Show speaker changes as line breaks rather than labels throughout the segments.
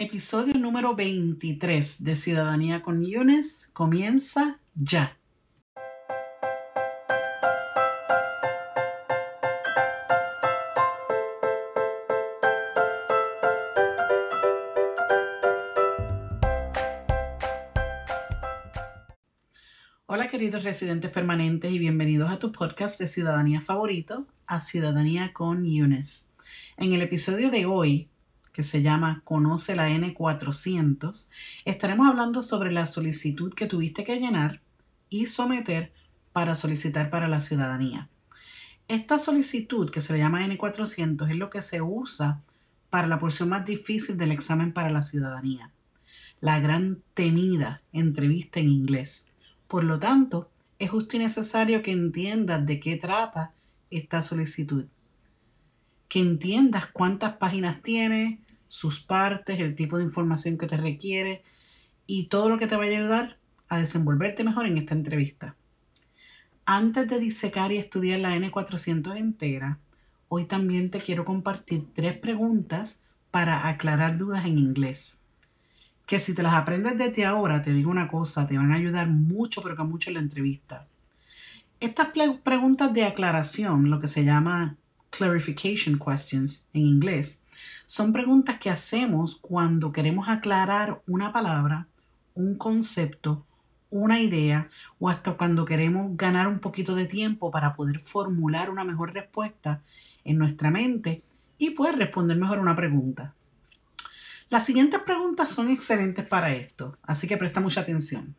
Episodio número 23 de Ciudadanía con Yunes comienza ya. Hola queridos residentes permanentes y bienvenidos a tu podcast de Ciudadanía favorito, a Ciudadanía con Yunes. En el episodio de hoy que se llama Conoce la N400, estaremos hablando sobre la solicitud que tuviste que llenar y someter para solicitar para la ciudadanía. Esta solicitud, que se le llama N400, es lo que se usa para la porción más difícil del examen para la ciudadanía, la gran temida entrevista en inglés. Por lo tanto, es justo y necesario que entiendas de qué trata esta solicitud, que entiendas cuántas páginas tiene, sus partes, el tipo de información que te requiere y todo lo que te vaya a ayudar a desenvolverte mejor en esta entrevista. Antes de disecar y estudiar la N400 entera, hoy también te quiero compartir tres preguntas para aclarar dudas en inglés. Que si te las aprendes desde ahora, te digo una cosa, te van a ayudar mucho, pero que mucho en la entrevista. Estas preguntas de aclaración, lo que se llama clarification questions en inglés, son preguntas que hacemos cuando queremos aclarar una palabra, un concepto, una idea o hasta cuando queremos ganar un poquito de tiempo para poder formular una mejor respuesta en nuestra mente y poder responder mejor una pregunta. Las siguientes preguntas son excelentes para esto, así que presta mucha atención.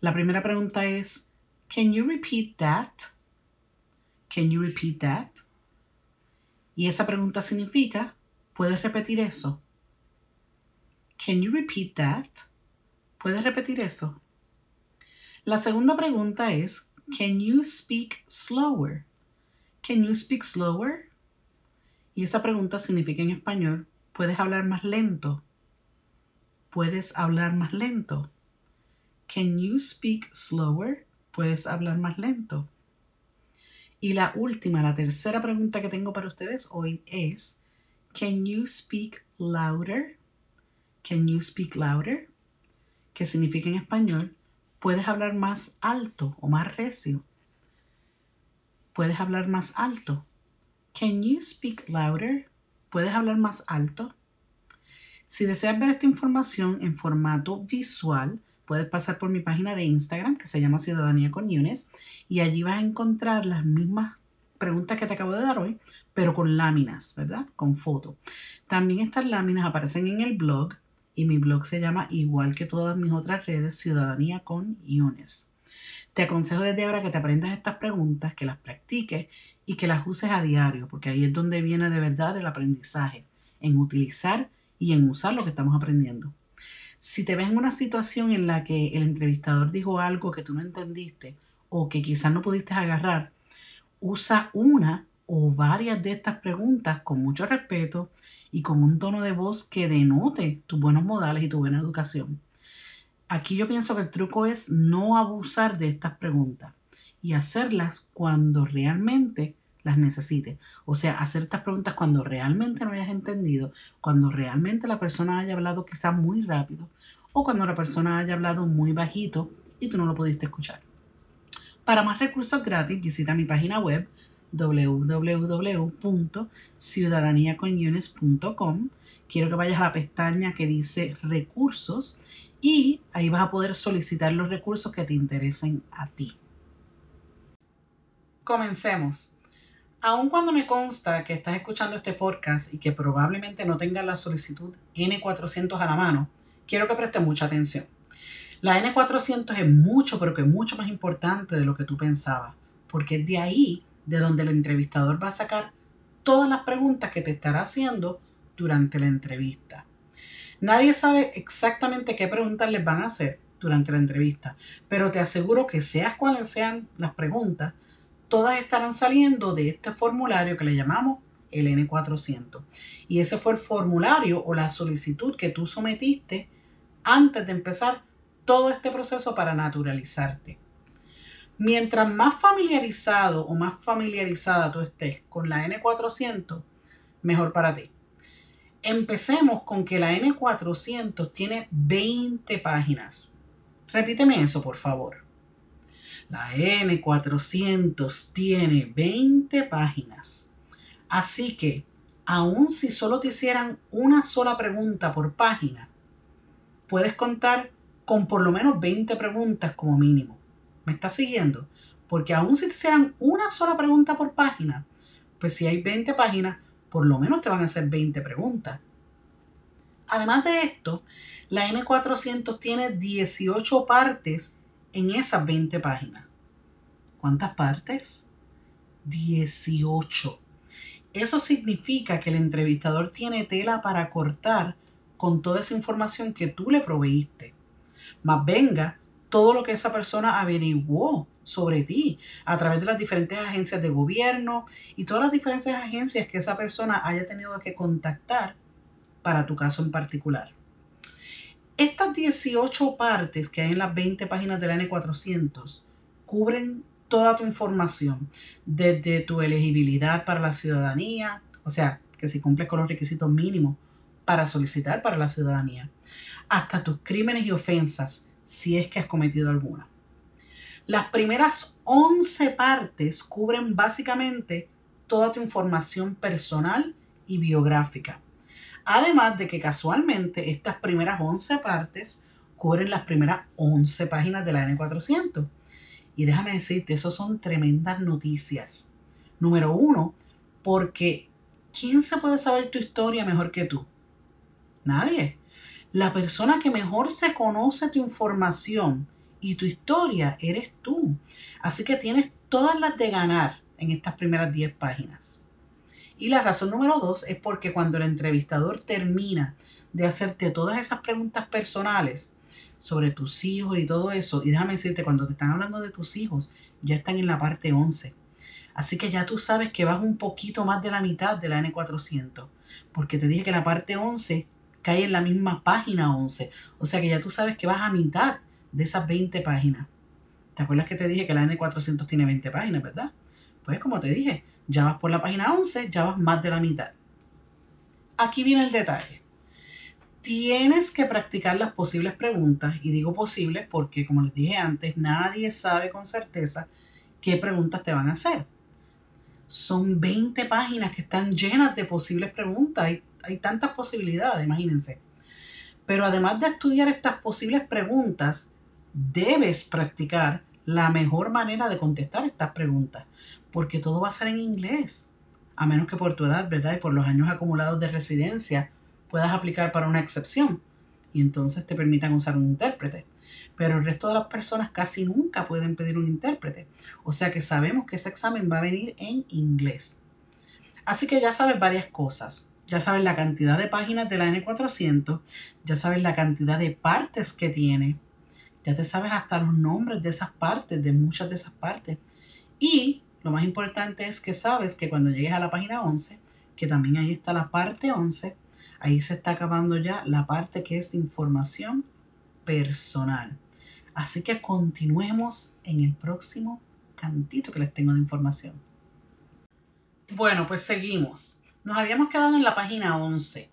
La primera pregunta es, Can you repeat that? Can you repeat that? Y esa pregunta significa, ¿puedes repetir eso? Can you repeat that? ¿Puedes repetir eso? La segunda pregunta es, Can you speak slower? Can you speak slower? Y esa pregunta significa en español, ¿puedes hablar más lento? ¿Puedes hablar más lento? Can you speak slower? ¿Puedes hablar más lento? Y la última, la tercera pregunta que tengo para ustedes hoy es, Can you speak louder? Can you speak louder? Que significa en español, ¿puedes hablar más alto o más recio? ¿Puedes hablar más alto? Can you speak louder? ¿Puedes hablar más alto? Si deseas ver esta información en formato visual, puedes pasar por mi página de Instagram que se llama Ciudadanía con Yunes y allí vas a encontrar las mismas preguntas que te acabo de dar hoy, pero con láminas, ¿verdad? Con foto. También estas láminas aparecen en el blog y mi blog se llama igual que todas mis otras redes Ciudadanía con Yunes. Te aconsejo desde ahora que te aprendas estas preguntas, que las practiques y que las uses a diario, porque ahí es donde viene de verdad el aprendizaje, en utilizar y en usar lo que estamos aprendiendo. Si te ves en una situación en la que el entrevistador dijo algo que tú no entendiste o que quizás no pudiste agarrar, usa una o varias de estas preguntas con mucho respeto y con un tono de voz que denote tus buenos modales y tu buena educación. Aquí yo pienso que el truco es no abusar de estas preguntas y hacerlas cuando realmente las necesites. O sea, hacer estas preguntas cuando realmente no hayas entendido, cuando realmente la persona haya hablado quizás muy rápido o cuando la persona haya hablado muy bajito y tú no lo pudiste escuchar. Para más recursos gratis, visita mi página web www.ciudadaniaconyunes.com. Quiero que vayas a la pestaña que dice recursos y ahí vas a poder solicitar los recursos que te interesen a ti. Comencemos. Aun cuando me consta que estás escuchando este podcast y que probablemente no tengas la solicitud N400 a la mano, quiero que prestes mucha atención. La N400 es mucho, pero que mucho más importante de lo que tú pensabas, porque es de ahí de donde el entrevistador va a sacar todas las preguntas que te estará haciendo durante la entrevista. Nadie sabe exactamente qué preguntas les van a hacer durante la entrevista, pero te aseguro que seas cuales sean las preguntas, todas estarán saliendo de este formulario que le llamamos el N400. Y ese fue el formulario o la solicitud que tú sometiste antes de empezar todo este proceso para naturalizarte. Mientras más familiarizado o más familiarizada tú estés con la N400, mejor para ti. Empecemos con que la N400 tiene 20 páginas. Repíteme eso, por favor. La N400 tiene 20 páginas. Así que, aun si solo te hicieran una sola pregunta por página, puedes contar con por lo menos 20 preguntas como mínimo. ¿Me estás siguiendo? Porque aun si te hicieran una sola pregunta por página, pues si hay 20 páginas, por lo menos te van a hacer 20 preguntas. Además de esto, la N400 tiene 18 partes en esas 20 páginas. ¿Cuántas partes? 18. Eso significa que el entrevistador tiene tela para cortar con toda esa información que tú le proveíste. Más venga todo lo que esa persona averiguó sobre ti a través de las diferentes agencias de gobierno y todas las diferentes agencias que esa persona haya tenido que contactar para tu caso en particular. Estas 18 partes que hay en las 20 páginas de la N400 cubren toda tu información, desde tu elegibilidad para la ciudadanía, o sea, que si cumples con los requisitos mínimos para solicitar para la ciudadanía, hasta tus crímenes y ofensas, si es que has cometido alguna. Las primeras 11 partes cubren básicamente toda tu información personal y biográfica. Además de que casualmente estas primeras 11 partes cubren las primeras 11 páginas de la N400. Y déjame decirte, eso son tremendas noticias. Número uno, porque ¿quién se puede saber tu historia mejor que tú? Nadie. La persona que mejor se conoce tu información y tu historia eres tú. Así que tienes todas las de ganar en estas primeras 10 páginas. Y la razón número dos es porque cuando el entrevistador termina de hacerte todas esas preguntas personales sobre tus hijos y todo eso, y déjame decirte, cuando te están hablando de tus hijos, ya están en la parte 11. Así que ya tú sabes que vas un poquito más de la mitad de la N400, porque te dije que la parte 11 cae en la misma página 11. O sea que ya tú sabes que vas a mitad de esas 20 páginas. ¿Te acuerdas que te dije que la N400 tiene 20 páginas, verdad? Pues como te dije, ya vas por la página 11, ya vas más de la mitad. Aquí viene el detalle. Tienes que practicar las posibles preguntas, y digo posibles porque, como les dije antes, nadie sabe con certeza qué preguntas te van a hacer. Son 20 páginas que están llenas de posibles preguntas. Hay, hay tantas posibilidades, imagínense. Pero además de estudiar estas posibles preguntas, debes practicar la mejor manera de contestar estas preguntas, porque todo va a ser en inglés, a menos que por tu edad, ¿verdad? Y por los años acumulados de residencia puedas aplicar para una excepción y entonces te permitan usar un intérprete. Pero el resto de las personas casi nunca pueden pedir un intérprete. O sea que sabemos que ese examen va a venir en inglés. Así que ya sabes varias cosas. Ya sabes la cantidad de páginas de la N400, ya sabes la cantidad de partes que tiene, ya te sabes hasta los nombres de esas partes, de muchas de esas partes. Y lo más importante es que sabes que cuando llegues a la página 11, que también ahí está la parte 11, ahí se está acabando ya la parte que es de información personal. Así que continuemos en el próximo cantito que les tengo de información. Bueno, pues seguimos. Nos habíamos quedado en la página 11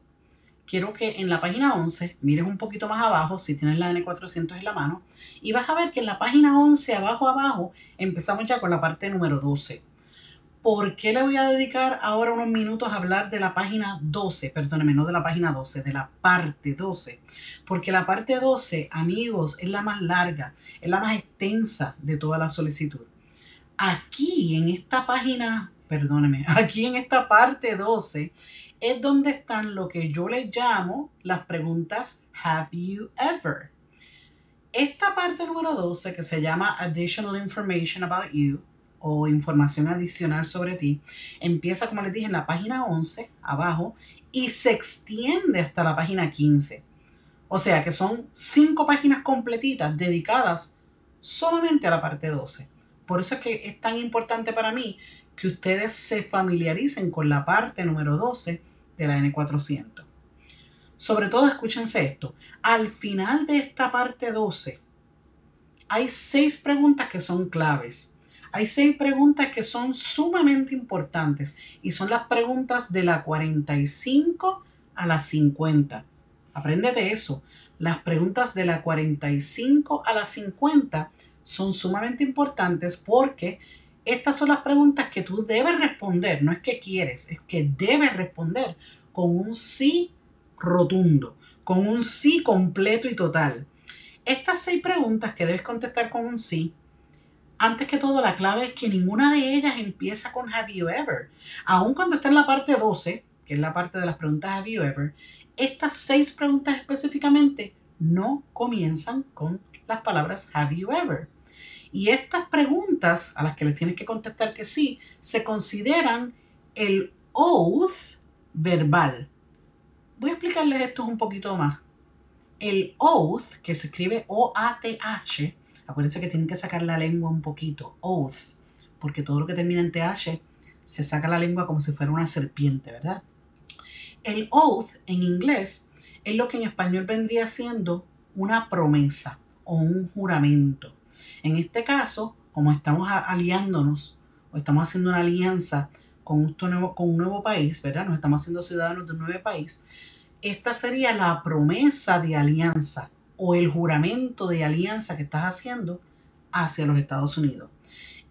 quiero que en la página 11 mires un poquito más abajo si tienes la N400 en la mano y vas a ver que en la página 11 abajo abajo empezamos ya con la parte número 12. ¿Por qué le voy a dedicar ahora unos minutos a hablar de la página 12? Perdóneme, no de la página 12, de la parte 12. Porque la parte 12, amigos, es la más larga, es la más extensa de toda la solicitud. Aquí en esta página, perdóneme, aquí en esta parte 12 es donde están lo que yo les llamo las preguntas Have you ever? Esta parte número 12 que se llama Additional Information About You o información adicional sobre ti, empieza como les dije en la página 11 abajo y se extiende hasta la página 15. O sea que son cinco páginas completitas dedicadas solamente a la parte 12. Por eso es que es tan importante para mí que ustedes se familiaricen con la parte número 12 de la N400. Sobre todo, escúchense esto. Al final de esta parte 12, hay seis preguntas que son claves. Hay seis preguntas que son sumamente importantes y son las preguntas de la 45 a la 50. Apréndete eso. Las preguntas de la 45 a la 50 son sumamente importantes porque estas son las preguntas que tú debes responder. No es que quieres, es que debes responder con un sí rotundo, con un sí completo y total. Estas seis preguntas que debes contestar con un sí, antes que todo la clave es que ninguna de ellas empieza con Have you ever. Aun cuando está en la parte 12, que es la parte de las preguntas Have you ever, estas seis preguntas específicamente no comienzan con las palabras Have you ever. Y estas preguntas a las que les tienes que contestar que sí, se consideran el oath verbal. Voy a explicarles esto un poquito más. El oath, que se escribe O-A-T-H, acuérdense que tienen que sacar la lengua un poquito, oath, porque todo lo que termina en TH se saca la lengua como si fuera una serpiente, ¿verdad? El oath en inglés es lo que en español vendría siendo una promesa o un juramento. En este caso, como estamos aliándonos o estamos haciendo una alianza con un, nuevo, con un nuevo país, ¿verdad? Nos estamos haciendo ciudadanos de un nuevo país. Esta sería la promesa de alianza o el juramento de alianza que estás haciendo hacia los Estados Unidos.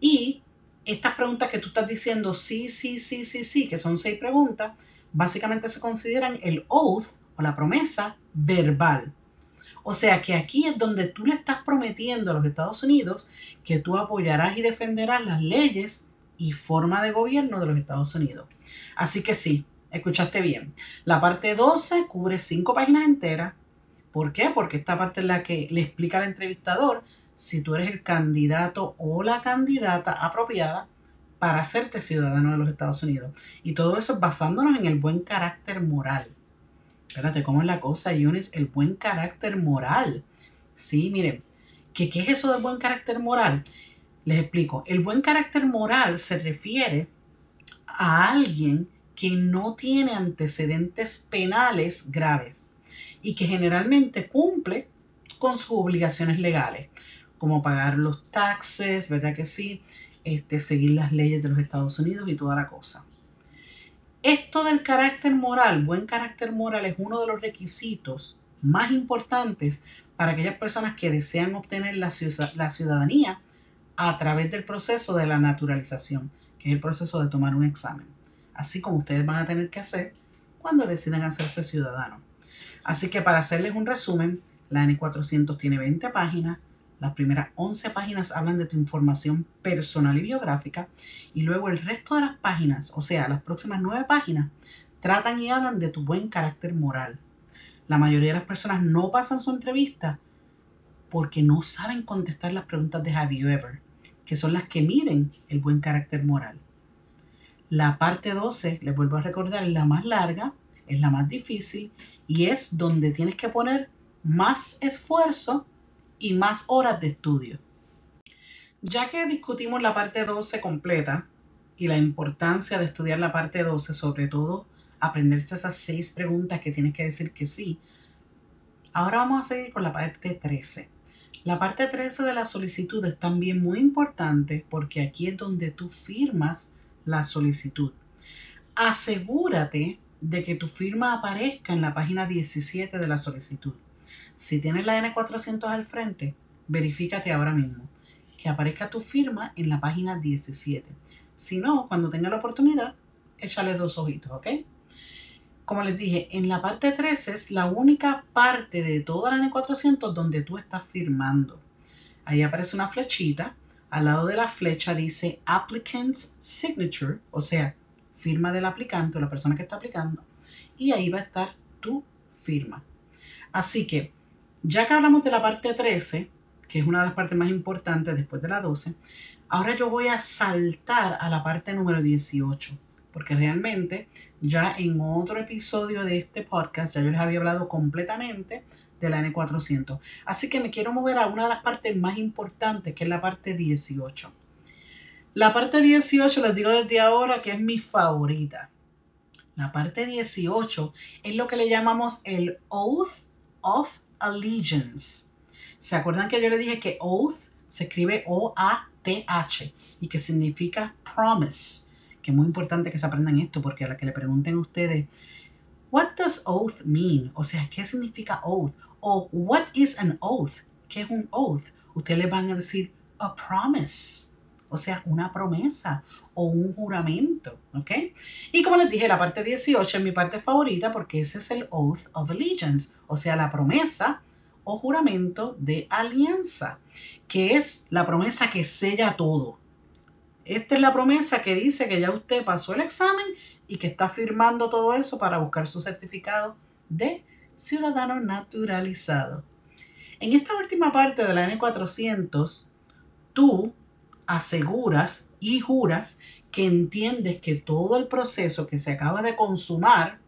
Y estas preguntas que tú estás diciendo, sí, sí, sí, sí, sí, que son seis preguntas, básicamente se consideran el oath o la promesa verbal. O sea que aquí es donde tú le estás prometiendo a los Estados Unidos que tú apoyarás y defenderás las leyes y forma de gobierno de los Estados Unidos. Así que sí, escuchaste bien. La parte 12 cubre cinco páginas enteras. ¿Por qué? Porque esta parte es la que le explica al entrevistador si tú eres el candidato o la candidata apropiada para hacerte ciudadano de los Estados Unidos. Y todo eso basándonos en el buen carácter moral. Espérate, ¿cómo es la cosa, Yunis? El buen carácter moral. Sí, miren, ¿qué, ¿qué es eso del buen carácter moral? Les explico. El buen carácter moral se refiere a alguien que no tiene antecedentes penales graves y que generalmente cumple con sus obligaciones legales, como pagar los taxes, ¿verdad que sí? Este, seguir las leyes de los Estados Unidos y toda la cosa. Esto del carácter moral, buen carácter moral, es uno de los requisitos más importantes para aquellas personas que desean obtener la, ciudadanía a través del proceso de la naturalización, que es el proceso de tomar un examen, así como ustedes van a tener que hacer cuando decidan hacerse ciudadanos. Así que para hacerles un resumen, la N400 tiene 20 páginas, las primeras 11 páginas hablan de tu información personal y biográfica y luego el resto de las páginas, o sea, las próximas 9 páginas, tratan y hablan de tu buen carácter moral. La mayoría de las personas no pasan su entrevista porque no saben contestar las preguntas de Have You Ever, que son las que miden el buen carácter moral. La parte 12, les vuelvo a recordar, es la más larga, es la más difícil y es donde tienes que poner más esfuerzo y más horas de estudio. Ya que discutimos la parte 12 completa y la importancia de estudiar la parte 12, sobre todo aprenderse esas seis preguntas que tienes que decir que sí, ahora vamos a seguir con la parte 13. La parte 13 de la solicitud es también muy importante porque aquí es donde tú firmas la solicitud. Asegúrate de que tu firma aparezca en la página 17 de la solicitud. Si tienes la N400 al frente, verifícate ahora mismo que aparezca tu firma en la página 17. Si no, cuando tenga la oportunidad, échale dos ojitos, ¿ok? Como les dije, en la parte 13 es la única parte de toda la N400 donde tú estás firmando. Ahí aparece una flechita. Al lado de la flecha dice Applicant's Signature, o sea, firma del aplicante o la persona que está aplicando. Y ahí va a estar tu firma. Así que, ya que hablamos de la parte 13, que es una de las partes más importantes después de la 12, ahora yo voy a saltar a la parte número 18, porque realmente ya en otro episodio de este podcast ya yo les había hablado completamente de la N400. Así que me quiero mover a una de las partes más importantes, que es la parte 18. La parte 18, les digo desde ahora que es mi favorita. La parte 18 es lo que le llamamos el Oath of Allegiance. ¿Se acuerdan que yo le dije que oath se escribe O-A-T-H y que significa promise? Que es muy importante que se aprendan esto porque a la que le pregunten a ustedes What does oath mean? O sea, ¿qué significa oath? O what is an oath? ¿Qué es un oath? Ustedes le van a decir a promise. O sea, una promesa o un juramento, ¿ok? Y como les dije, la parte 18 es mi parte favorita porque ese es el oath of allegiance, o sea, la promesa o juramento de alianza, que es la promesa que sella todo. Esta es la promesa que dice que ya usted pasó el examen y que está firmando todo eso para buscar su certificado de ciudadano naturalizado. En esta última parte de la N400, tú aseguras y juras que entiendes que todo el proceso que se acaba de consumar,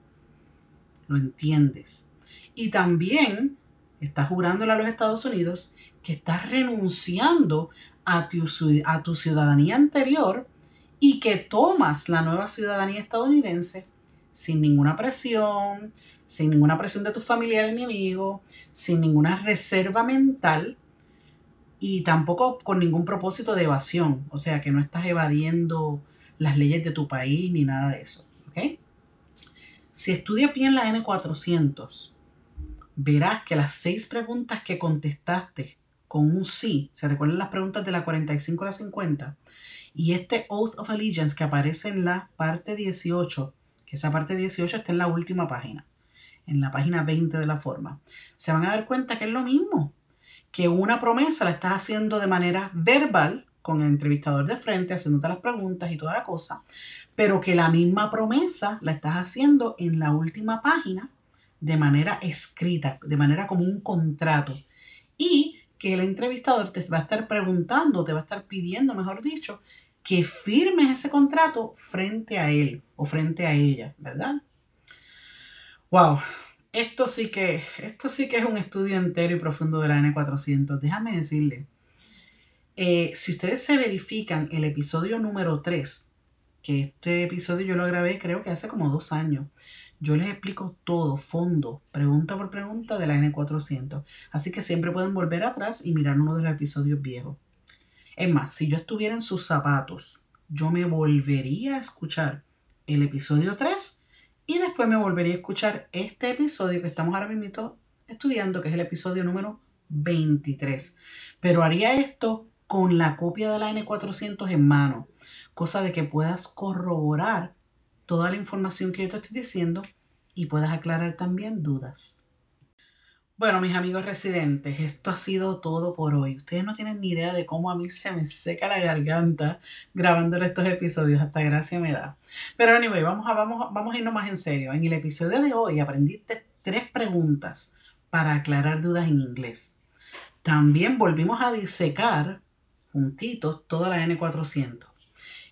lo entiendes. Y también estás jurándole a los Estados Unidos que estás renunciando a tu, a tu ciudadanía anterior y que tomas la nueva ciudadanía estadounidense sin ninguna presión, sin ninguna presión de tus familiares ni amigos, sin ninguna reserva mental y tampoco con ningún propósito de evasión, o sea que no estás evadiendo las leyes de tu país ni nada de eso. Si estudias bien la N400, verás que las seis preguntas que contestaste con un sí, se recuerdan las preguntas de la 45 a la 50, y este Oath of Allegiance que aparece en la parte 18, que esa parte 18 está en la última página, en la página 20 de la forma, se van a dar cuenta que es lo mismo, que una promesa la estás haciendo de manera verbal, con el entrevistador de frente, haciéndote las preguntas y toda la cosa, pero que la misma promesa la estás haciendo en la última página de manera escrita, de manera como un contrato. Y que el entrevistador te va a estar preguntando, te va a estar pidiendo, mejor dicho, que firmes ese contrato frente a él o frente a ella, ¿verdad? Wow, esto sí que, esto sí que es un estudio entero y profundo de la N400. Déjame decirle, eh, si ustedes se verifican el episodio número 3, que este episodio yo lo grabé creo que hace como dos años, yo les explico todo, fondo, pregunta por pregunta de la N400. Así que siempre pueden volver atrás y mirar uno de los episodios viejos. Es más, si yo estuviera en sus zapatos, yo me volvería a escuchar el episodio 3 y después me volvería a escuchar este episodio que estamos ahora mismo estudiando, que es el episodio número 23. Pero haría esto con la copia de la N400 en mano, cosa de que puedas corroborar toda la información que yo te estoy diciendo y puedas aclarar también dudas. Bueno, mis amigos residentes, esto ha sido todo por hoy. Ustedes no tienen ni idea de cómo a mí se me seca la garganta grabando estos episodios, hasta gracia me da. Pero anyway, vamos a, vamos, vamos a irnos más en serio. En el episodio de hoy aprendiste tres preguntas para aclarar dudas en inglés. También volvimos a disecar juntitos toda la N400.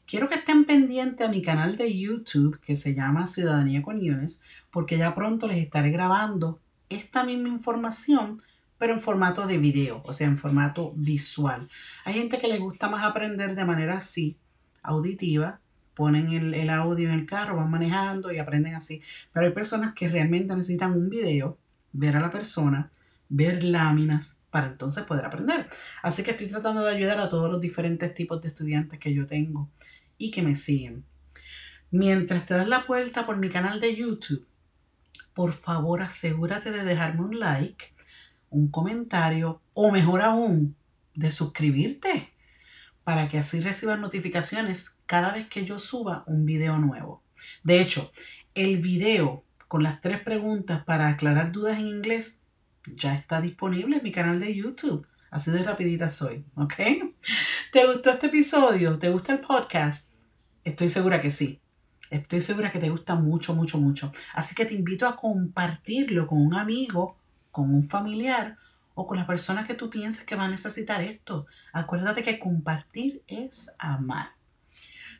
Quiero que estén pendientes a mi canal de YouTube que se llama Ciudadanía con Yunes, porque ya pronto les estaré grabando esta misma información, pero en formato de video, o sea, en formato visual. Hay gente que le gusta más aprender de manera así, auditiva, ponen el, el, audio en el carro, van manejando y aprenden así. Pero hay personas que realmente necesitan un video, ver a la persona, ver láminas, para entonces poder aprender. Así que estoy tratando de ayudar a todos los diferentes tipos de estudiantes que yo tengo y que me siguen. Mientras te das la vuelta por mi canal de YouTube, por favor asegúrate de dejarme un like, un comentario o mejor aún, de suscribirte para que así recibas notificaciones cada vez que yo suba un video nuevo. De hecho, el video con las tres preguntas para aclarar dudas en inglés ya está disponible en mi canal de YouTube. Así de rapidita soy, ¿ok? ¿Te gustó este episodio? ¿Te gusta el podcast? Estoy segura que sí. Estoy segura que te gusta mucho, mucho, mucho. Así que te invito a compartirlo con un amigo, con un familiar o con la persona que tú pienses que va a necesitar esto. Acuérdate que compartir es amar.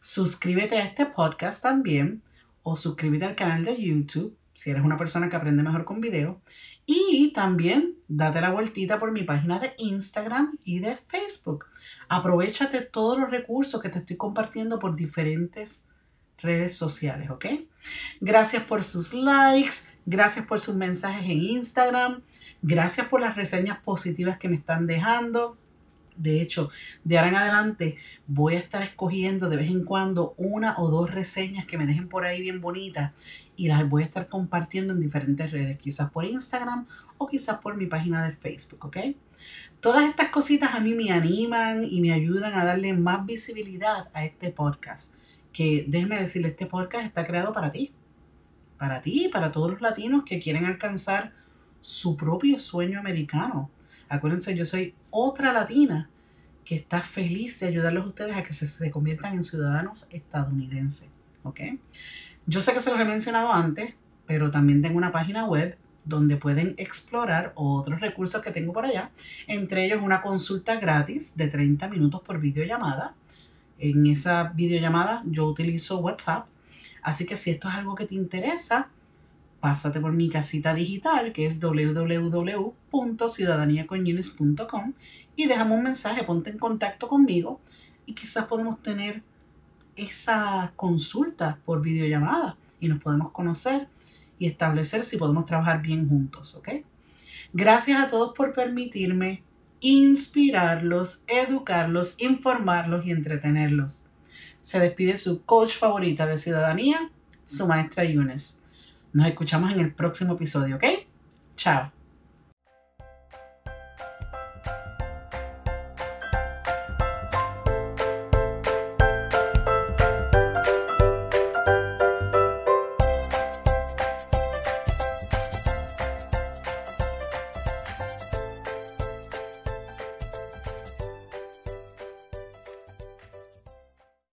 Suscríbete a este podcast también o suscríbete al canal de YouTube si eres una persona que aprende mejor con video. Y también date la vueltita por mi página de Instagram y de Facebook. Aprovechate todos los recursos que te estoy compartiendo por diferentes redes sociales, ¿ok? Gracias por sus likes, gracias por sus mensajes en Instagram, gracias por las reseñas positivas que me están dejando. De hecho, de ahora en adelante voy a estar escogiendo de vez en cuando una o dos reseñas que me dejen por ahí bien bonitas y las voy a estar compartiendo en diferentes redes, quizás por Instagram o quizás por mi página de Facebook, ¿ok? Todas estas cositas a mí me animan y me ayudan a darle más visibilidad a este podcast. Que déjeme decirle, este podcast está creado para ti. Para ti y para todos los latinos que quieren alcanzar su propio sueño americano. Acuérdense, yo soy otra latina que está feliz de ayudarlos a ustedes a que se, se conviertan en ciudadanos estadounidenses. ¿Ok? Yo sé que se los he mencionado antes, pero también tengo una página web donde pueden explorar otros recursos que tengo por allá, entre ellos una consulta gratis de 30 minutos por videollamada. En esa videollamada yo utilizo WhatsApp, así que si esto es algo que te interesa, pásate por mi casita digital que es www.ciudadaniaconjunis.com y déjame un mensaje, ponte en contacto conmigo y quizás podemos tener esa consulta por videollamada y nos podemos conocer y establecer si podemos trabajar bien juntos, ¿ok? Gracias a todos por permitirme inspirarlos, educarlos, informarlos y entretenerlos. Se despide su coach favorita de ciudadanía, su maestra Yunes. Nos escuchamos en el próximo episodio, ¿ok? Chao.